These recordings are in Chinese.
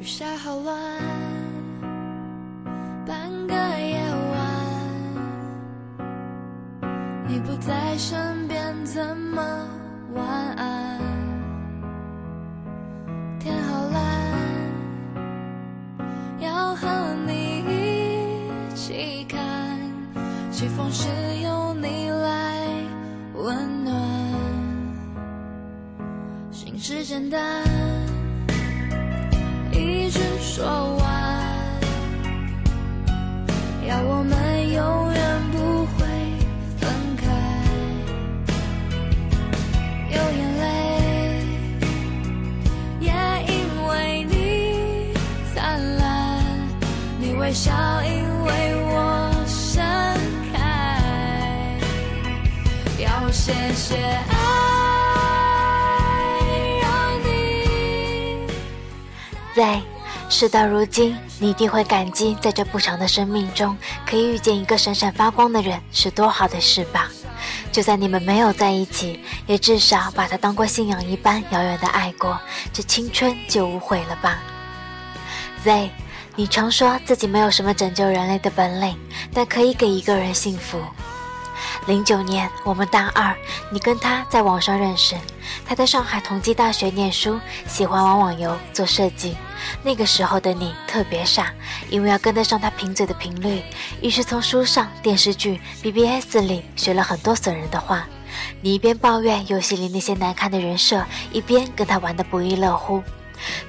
雨下好乱，半个夜晚，你不在身边，怎么晚安？天好蓝，要和你一起看，起风时有你来温暖，心事简单。说完，要我们永远不会分开。有眼泪，也因为你灿烂，你微笑因为我盛开。要谢谢爱。让你在事到如今，你一定会感激，在这不长的生命中，可以遇见一个闪闪发光的人，是多好的事吧？就算你们没有在一起，也至少把他当过信仰一般遥远的爱过，这青春就无悔了吧？Z，你常说自己没有什么拯救人类的本领，但可以给一个人幸福。零九年，我们大二，你跟他在网上认识。他在上海同济大学念书，喜欢玩网游、做设计。那个时候的你特别傻，因为要跟得上他贫嘴的频率，于是从书上、电视剧、BBS 里学了很多损人的话。你一边抱怨游戏里那些难看的人设，一边跟他玩得不亦乐乎。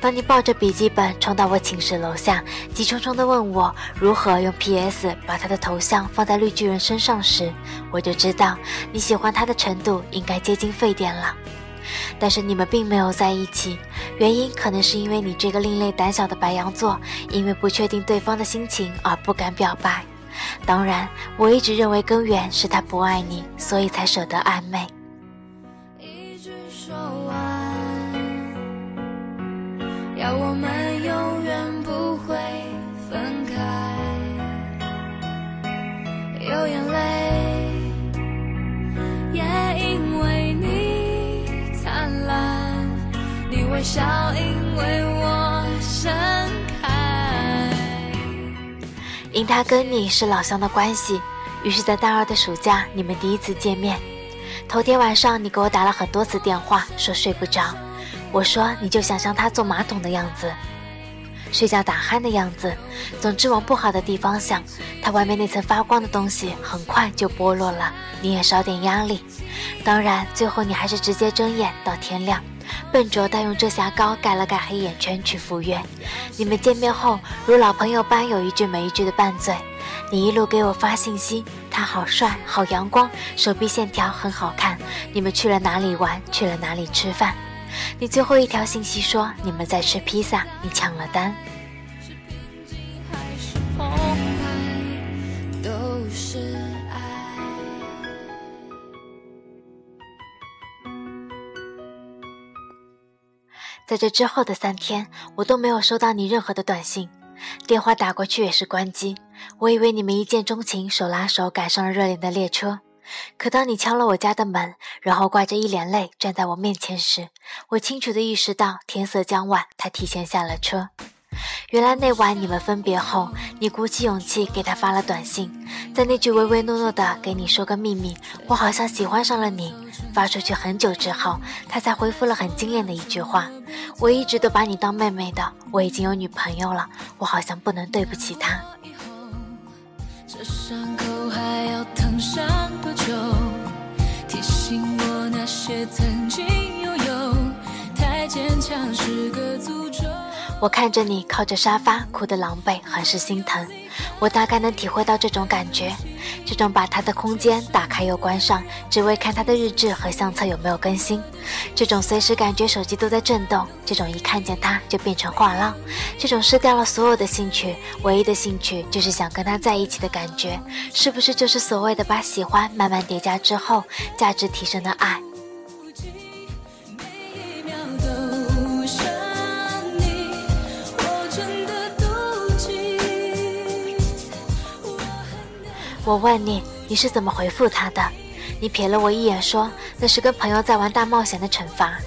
当你抱着笔记本冲到我寝室楼下，急冲冲地问我如何用 PS 把他的头像放在绿巨人身上时，我就知道你喜欢他的程度应该接近沸点了。但是你们并没有在一起，原因可能是因为你这个另类胆小的白羊座，因为不确定对方的心情而不敢表白。当然，我一直认为根源是他不爱你，所以才舍得暧昧。一直说完，要我们微笑因为我盛开。因他跟你是老乡的关系，于是，在大二的暑假，你们第一次见面。头天晚上，你给我打了很多次电话，说睡不着。我说你就想象他坐马桶的样子，睡觉打鼾的样子，总之往不好的地方想。他外面那层发光的东西很快就剥落了，你也少点压力。当然，最后你还是直接睁眼到天亮，笨拙地用遮瑕膏盖了盖黑眼圈去赴约。你们见面后，如老朋友般有一句没一句的拌嘴。你一路给我发信息，他好帅，好阳光，手臂线条很好看。你们去了哪里玩？去了哪里吃饭？你最后一条信息说你们在吃披萨，你抢了单。在这之后的三天，我都没有收到你任何的短信，电话打过去也是关机。我以为你们一见钟情，手拉手赶上了热恋的列车。可当你敲了我家的门，然后挂着一脸泪站在我面前时，我清楚的意识到天色将晚，他提前下了车。原来那晚你们分别后，你鼓起勇气给他发了短信，在那句唯唯诺诺的“给你说个秘密，我好像喜欢上了你”发出去很久之后，他才回复了很惊艳的一句话：“我一直都把你当妹妹的，我已经有女朋友了，我好像不能对不起她。”以后，这伤口还要疼上多久？提醒我那些曾经拥有，太坚强是个诅咒。我看着你靠着沙发哭得狼狈，很是心疼。我大概能体会到这种感觉，这种把他的空间打开又关上，只为看他的日志和相册有没有更新，这种随时感觉手机都在震动，这种一看见他就变成话唠，这种失掉了所有的兴趣，唯一的兴趣就是想跟他在一起的感觉，是不是就是所谓的把喜欢慢慢叠加之后，价值提升的爱？我问你，你是怎么回复他的？你瞥了我一眼，说那是跟朋友在玩大冒险的惩罚。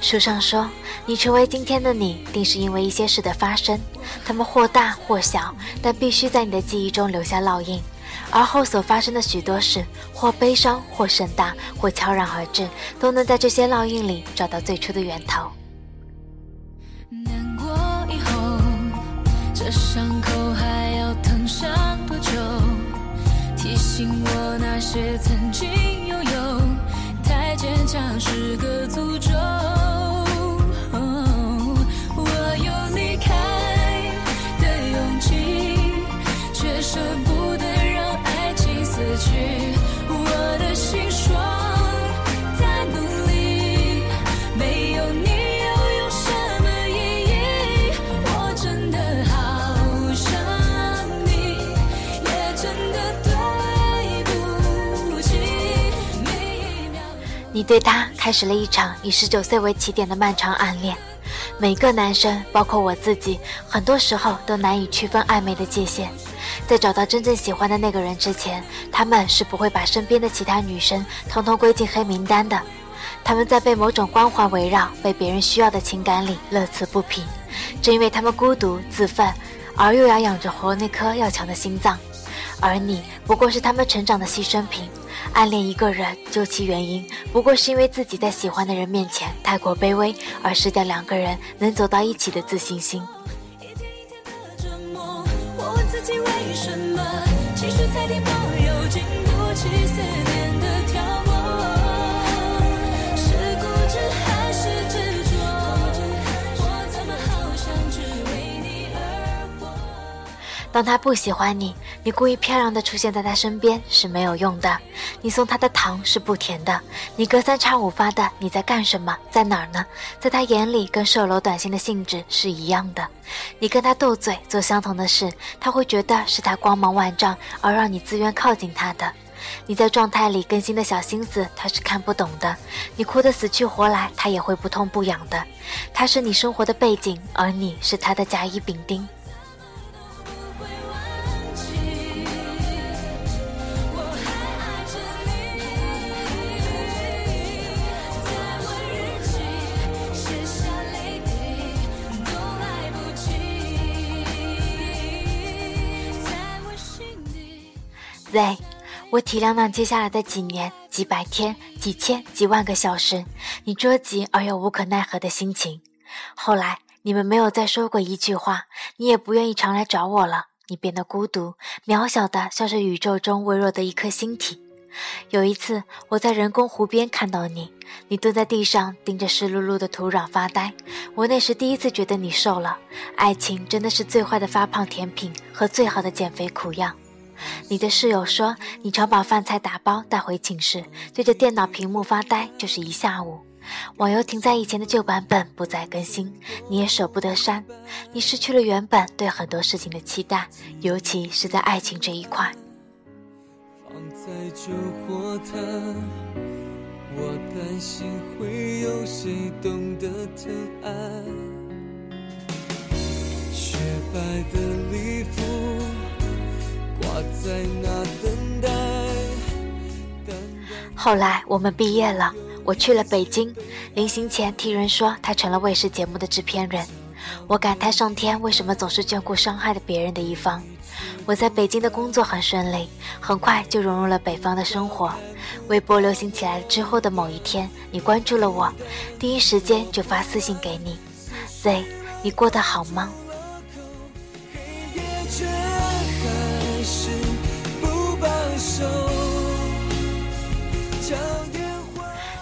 书上说，你成为今天的你，定是因为一些事的发生，他们或大或小，但必须在你的记忆中留下烙印。而后所发生的许多事，或悲伤，或盛大，或悄然而至，都能在这些烙印里找到最初的源头。难过以后，这伤口还些曾经拥有，太坚强是个诅咒。你对他开始了一场以十九岁为起点的漫长暗恋。每个男生，包括我自己，很多时候都难以区分暧昧的界限。在找到真正喜欢的那个人之前，他们是不会把身边的其他女生统统归进黑名单的。他们在被某种光环围绕、被别人需要的情感里乐此不疲，正因为他们孤独自奋，而又要养着活那颗要强的心脏。而你不过是他们成长的牺牲品。暗恋一个人，究其原因，不过是因为自己在喜欢的人面前太过卑微，而失掉两个人能走到一起的自信心。当他不喜欢你，你故意漂亮的出现在他身边是没有用的。你送他的糖是不甜的。你隔三差五发的你在干什么，在哪儿呢？在他眼里跟售楼短信的性质是一样的。你跟他斗嘴做相同的事，他会觉得是他光芒万丈而让你自愿靠近他的。你在状态里更新的小心思，他是看不懂的。你哭得死去活来，他也会不痛不痒的。他是你生活的背景，而你是他的甲乙丙丁。Z，我体谅那接下来的几年、几百天、几千、几万个小时，你着急而又无可奈何的心情。后来你们没有再说过一句话，你也不愿意常来找我了。你变得孤独、渺小的，像是宇宙中微弱的一颗星体。有一次，我在人工湖边看到你，你蹲在地上盯着湿漉漉的土壤发呆。我那时第一次觉得你瘦了。爱情真的是最坏的发胖甜品和最好的减肥苦药。你的室友说，你常把饭菜打包带回寝室，对着电脑屏幕发呆，就是一下午。网游停在以前的旧版本不再更新，你也舍不得删。你失去了原本对很多事情的期待，尤其是在爱情这一块。放在救火塔，我担心会有谁懂得疼爱。雪白的在那等待，等待。后来我们毕业了，我去了北京，临行前听人说他成了卫视节目的制片人。我感叹上天为什么总是眷顾伤害了别人的一方。我在北京的工作很顺利，很快就融入了北方的生活。微博流行起来之后的某一天，你关注了我，第一时间就发私信给你，Z，你过得好吗？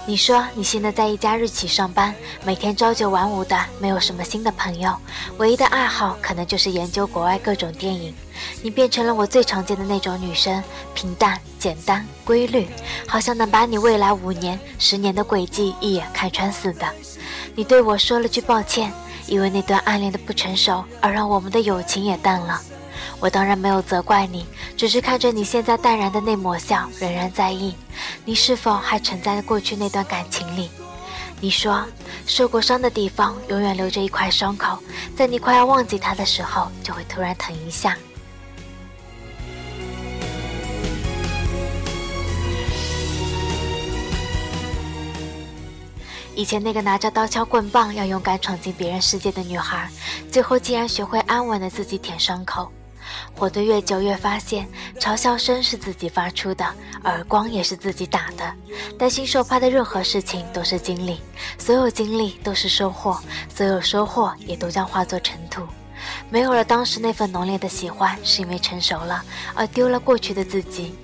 你说你现在在一家日企上班，每天朝九晚五的，没有什么新的朋友，唯一的爱好可能就是研究国外各种电影。你变成了我最常见的那种女生，平淡、简单、规律，好像能把你未来五年、十年的轨迹一眼看穿似的。你对我说了句抱歉，因为那段暗恋的不成熟，而让我们的友情也淡了。我当然没有责怪你，只是看着你现在淡然的那抹笑，仍然在意，你是否还沉在过去那段感情里？你说，受过伤的地方永远留着一块伤口，在你快要忘记它的时候，就会突然疼一下。以前那个拿着刀枪棍棒要勇敢闯进别人世界的女孩，最后竟然学会安稳的自己舔伤口。活得越久，越发现嘲笑声是自己发出的，耳光也是自己打的。担心受怕的任何事情都是经历，所有经历都是收获，所有收获也都将化作尘土。没有了当时那份浓烈的喜欢，是因为成熟了，而丢了过去的自己。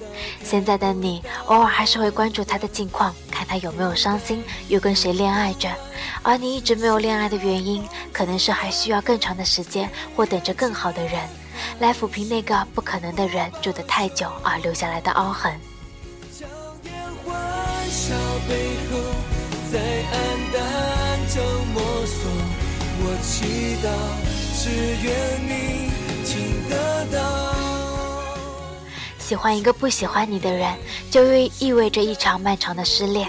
现在的你，偶尔还是会关注他的近况，看他有没有伤心，又跟谁恋爱着。而你一直没有恋爱的原因，可能是还需要更长的时间，或等着更好的人，来抚平那个不可能的人住得太久而留下来的凹痕。我。喜欢一个不喜欢你的人，就意意味着一场漫长的失恋。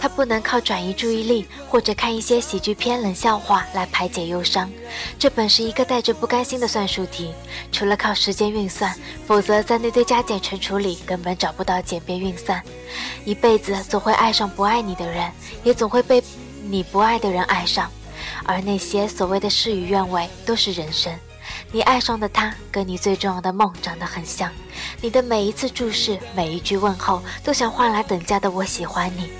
他不能靠转移注意力或者看一些喜剧片、冷笑话来排解忧伤，这本是一个带着不甘心的算术题。除了靠时间运算，否则在那堆加减乘除里根本找不到简便运算。一辈子总会爱上不爱你的人，也总会被你不爱的人爱上。而那些所谓的事与愿违都是人生。你爱上的他，跟你最重要的梦长得很像。你的每一次注视，每一句问候，都想换来等价的“我喜欢你”。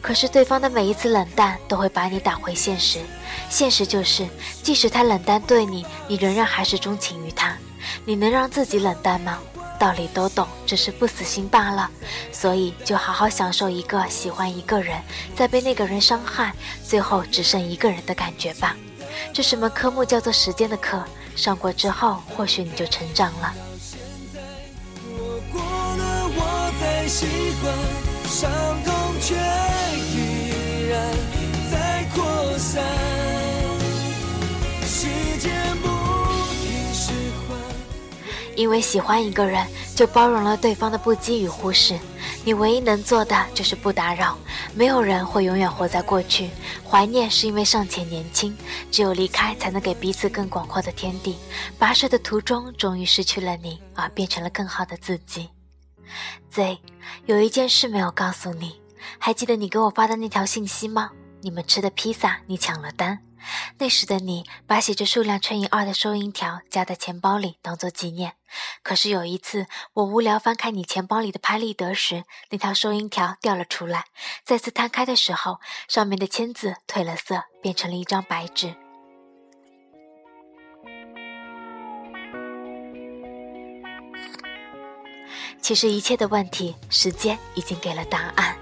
可是对方的每一次冷淡，都会把你打回现实。现实就是，即使他冷淡对你，你仍然还是钟情于他。你能让自己冷淡吗？道理都懂，只是不死心罢了。所以就好好享受一个喜欢一个人，再被那个人伤害，最后只剩一个人的感觉吧。这什么科目叫做时间的课？上过之后，或许你就成长了。却依然在扩散因为喜欢一个人，就包容了对方的不羁与忽视。你唯一能做的就是不打扰。没有人会永远活在过去，怀念是因为尚且年轻。只有离开，才能给彼此更广阔的天地。跋涉的途中，终于失去了你，而变成了更好的自己。Z，有一件事没有告诉你，还记得你给我发的那条信息吗？你们吃的披萨，你抢了单。那时的你，把写着数量乘以二的收银条夹在钱包里当做纪念。可是有一次，我无聊翻开你钱包里的拍立得时，那条收银条掉了出来。再次摊开的时候，上面的签字褪了色，变成了一张白纸。其实一切的问题，时间已经给了答案。